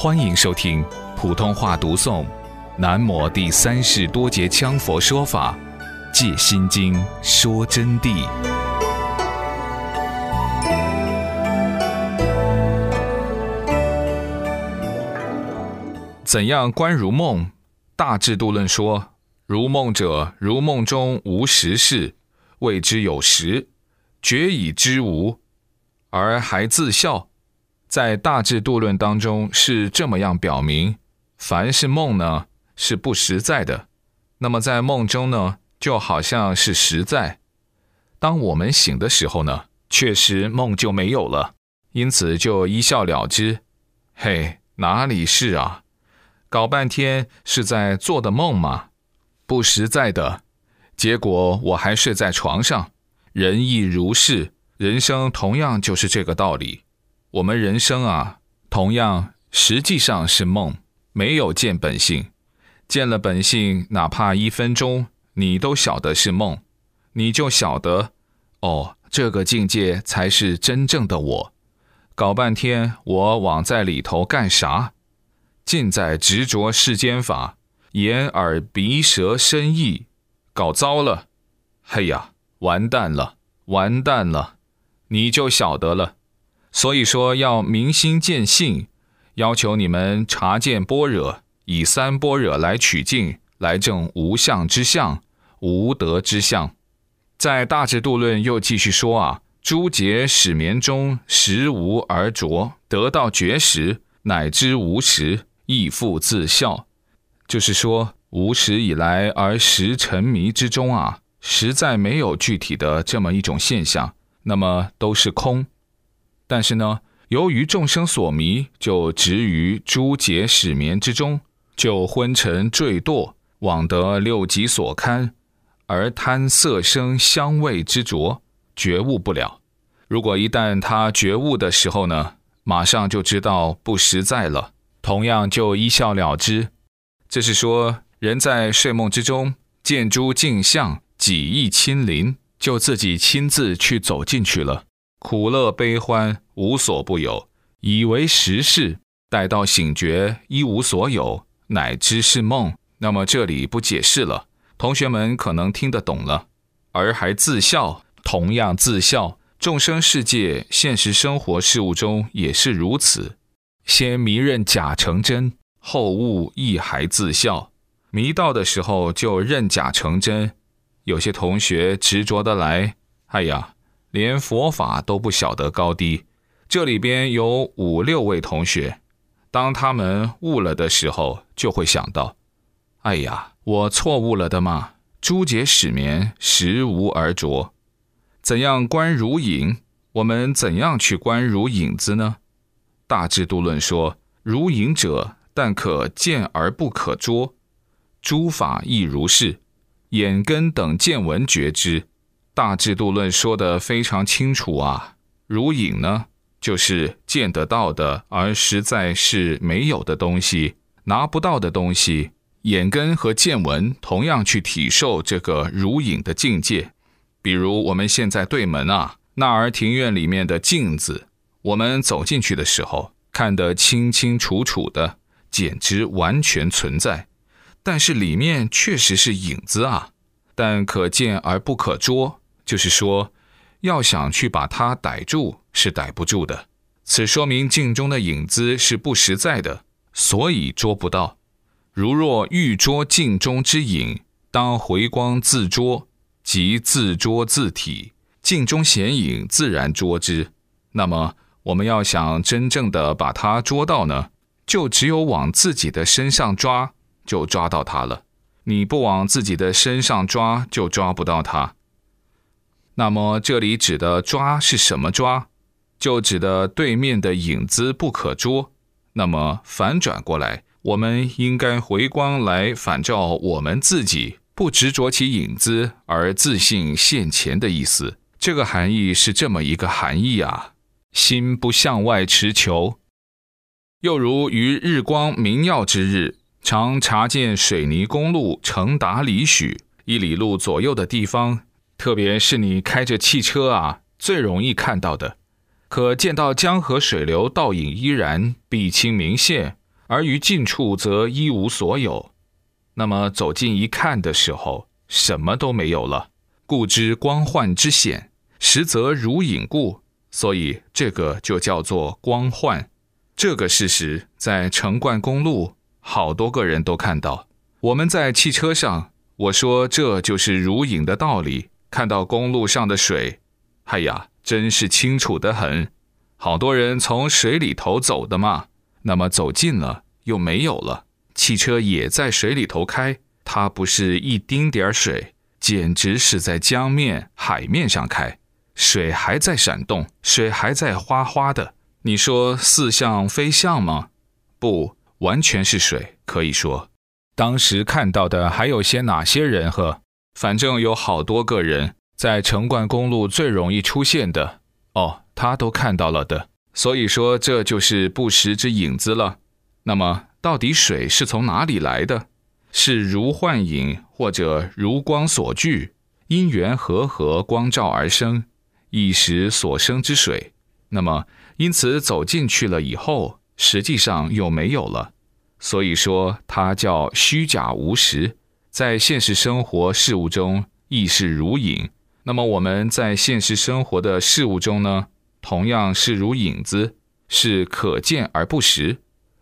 欢迎收听普通话读诵《南摩第三世多杰羌佛说法·戒心经》说真谛。怎样观如梦？大智度论说：如梦者，如梦中无实事，谓之有实；觉已知无，而还自笑。在大智度论当中是这么样表明：凡是梦呢，是不实在的；那么在梦中呢，就好像是实在。当我们醒的时候呢，确实梦就没有了，因此就一笑了之。嘿，哪里是啊？搞半天是在做的梦吗？不实在的。结果我还睡在床上。人亦如是，人生同样就是这个道理。我们人生啊，同样实际上是梦，没有见本性。见了本性，哪怕一分钟，你都晓得是梦，你就晓得，哦，这个境界才是真正的我。搞半天，我往在里头干啥？尽在执着世间法，眼耳鼻舌身意，搞糟了。嘿呀，完蛋了，完蛋了，你就晓得了。所以说要明心见性，要求你们察见般若，以三般若来取境，来证无相之相、无德之相。在大智度论又继续说啊，诸劫始眠中，时无而着，得到觉时，乃知无时，亦复自笑。就是说，无始以来而时沉迷之中啊，实在没有具体的这么一种现象，那么都是空。但是呢，由于众生所迷，就执于诸劫始眠之中，就昏沉坠堕，枉得六极所堪，而贪色声香味之着，觉悟不了。如果一旦他觉悟的时候呢，马上就知道不实在了，同样就一笑了之。这是说，人在睡梦之中见诸镜像，己意亲临，就自己亲自去走进去了。苦乐悲欢无所不有，以为实事。待到醒觉，一无所有，乃知是梦。那么这里不解释了，同学们可能听得懂了。而还自笑，同样自笑。众生世界、现实生活事物中也是如此。先迷认假成真，后悟亦还自笑。迷道的时候就认假成真。有些同学执着的来，哎呀。连佛法都不晓得高低，这里边有五六位同学，当他们悟了的时候，就会想到：哎呀，我错误了的嘛！诸劫始眠，时无而着。怎样观如影？我们怎样去观如影子呢？大智度论说：如影者，但可见而不可捉。诸法亦如是，眼根等见闻觉知。大制度论说的非常清楚啊，如影呢，就是见得到的，而实在是没有的东西，拿不到的东西。眼根和见闻同样去体受这个如影的境界。比如我们现在对门啊，那儿庭院里面的镜子，我们走进去的时候看得清清楚楚的，简直完全存在。但是里面确实是影子啊，但可见而不可捉。就是说，要想去把它逮住，是逮不住的。此说明镜中的影子是不实在的，所以捉不到。如若欲捉镜中之影，当回光自捉，即自捉自体，镜中显影自然捉之。那么，我们要想真正的把它捉到呢，就只有往自己的身上抓，就抓到它了。你不往自己的身上抓，就抓不到它。那么这里指的抓是什么抓？就指的对面的影子不可捉。那么反转过来，我们应该回光来反照我们自己，不执着其影子而自信现前的意思。这个含义是这么一个含义啊：心不向外持求。又如于日光明耀之日，常察见水泥公路成达里许，一里路左右的地方。特别是你开着汽车啊，最容易看到的，可见到江河水流倒影依然，碧清明现，而于近处则一无所有。那么走近一看的时候，什么都没有了，故知光幻之险，实则如影故。所以这个就叫做光幻。这个事实在城灌公路，好多个人都看到。我们在汽车上，我说这就是如影的道理。看到公路上的水，哎呀，真是清楚的很。好多人从水里头走的嘛。那么走近了又没有了，汽车也在水里头开，它不是一丁点儿水，简直是在江面、海面上开，水还在闪动，水还在哗哗的。你说似像非像吗？不，完全是水，可以说。当时看到的还有些哪些人？呵，反正有好多个人在城灌公路最容易出现的哦，他都看到了的。所以说这就是不实之影子了。那么到底水是从哪里来的？是如幻影或者如光所聚，因缘和合光照而生，一时所生之水。那么因此走进去了以后，实际上又没有了。所以说，它叫虚假无实，在现实生活事物中亦是如影。那么我们在现实生活的事物中呢，同样是如影子，是可见而不实，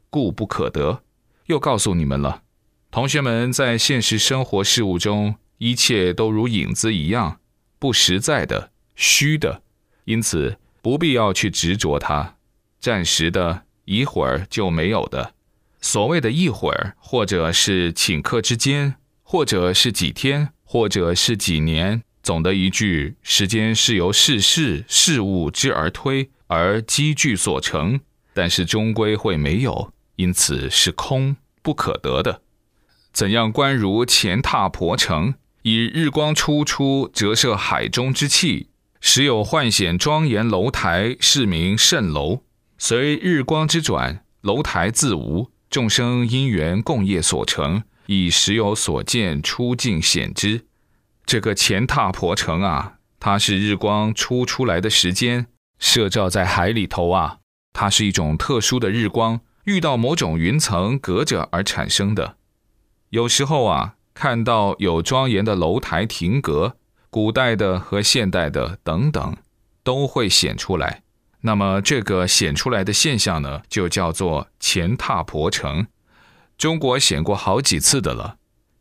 故不可得。又告诉你们了，同学们在现实生活事物中，一切都如影子一样，不实在的、虚的，因此不必要去执着它，暂时的，一会儿就没有的。所谓的一会儿，或者是顷刻之间，或者是几天，或者是几年，总的一句，时间是由世事事物之而推而积聚所成，但是终归会没有，因此是空不可得的。怎样观如前踏婆城，以日光初出折射海中之气，时有幻显庄严楼台，是名蜃楼。随日光之转，楼台自无。众生因缘共业所成，以时有所见出境显之。这个前踏婆城啊，它是日光出出来的时间射照在海里头啊，它是一种特殊的日光，遇到某种云层隔着而产生的。有时候啊，看到有庄严的楼台亭阁，古代的和现代的等等，都会显出来。那么这个显出来的现象呢，就叫做前踏婆城。中国显过好几次的了。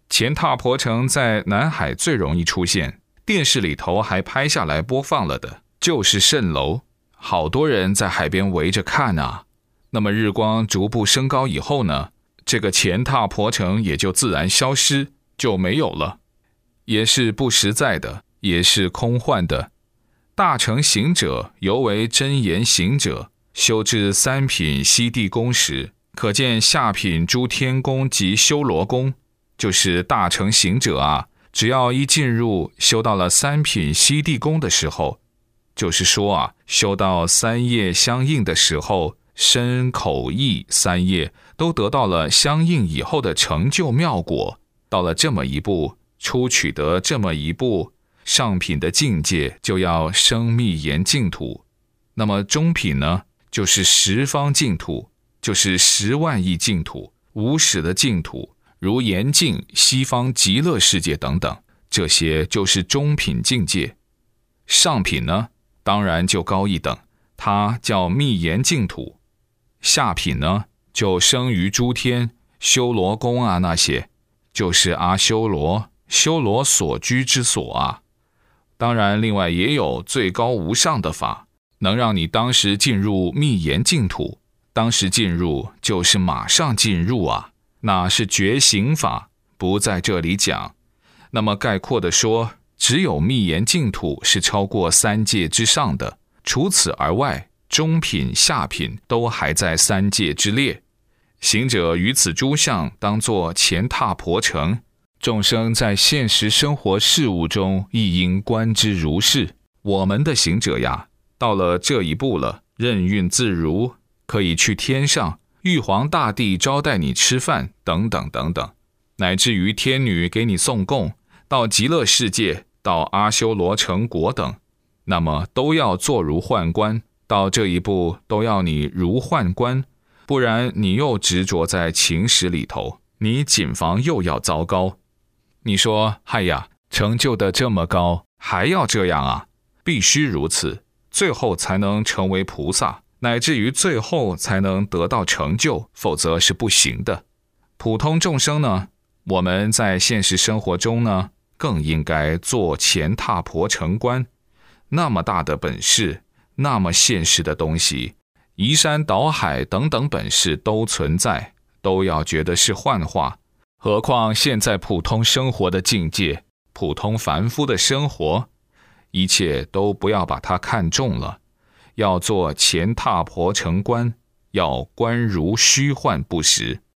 前踏婆城在南海最容易出现，电视里头还拍下来播放了的，就是蜃楼。好多人在海边围着看啊。那么日光逐步升高以后呢，这个前踏婆城也就自然消失，就没有了，也是不实在的，也是空幻的。大乘行者犹为真言行者，修至三品西地宫时，可见下品诸天宫及修罗宫，就是大乘行者啊。只要一进入修到了三品西地宫的时候，就是说啊，修到三业相应的时候，身口意三业都得到了相应以后的成就妙果，到了这么一步，初取得这么一步。上品的境界就要生密严净土，那么中品呢，就是十方净土，就是十万亿净土，无始的净土，如严净西方极乐世界等等，这些就是中品境界。上品呢，当然就高一等，它叫密严净土。下品呢，就生于诸天修罗宫啊，那些就是阿修罗，修罗所居之所啊。当然，另外也有最高无上的法，能让你当时进入密严净土。当时进入就是马上进入啊，那是觉醒法，不在这里讲。那么概括的说，只有密严净土是超过三界之上的，除此而外，中品、下品都还在三界之列。行者于此诸相，当作前踏婆城。众生在现实生活事物中亦应观之如是。我们的行者呀，到了这一步了，任运自如，可以去天上，玉皇大帝招待你吃饭，等等等等，乃至于天女给你送供，到极乐世界，到阿修罗城国等，那么都要坐如宦官。到这一步，都要你如宦官，不然你又执着在情史里头，你谨防又要糟糕。你说，嗨呀，成就的这么高，还要这样啊？必须如此，最后才能成为菩萨，乃至于最后才能得到成就，否则是不行的。普通众生呢？我们在现实生活中呢，更应该做前踏婆成官。那么大的本事，那么现实的东西，移山倒海等等本事都存在，都要觉得是幻化。何况现在普通生活的境界，普通凡夫的生活，一切都不要把它看重了。要做前踏婆城关，要观如虚幻不实。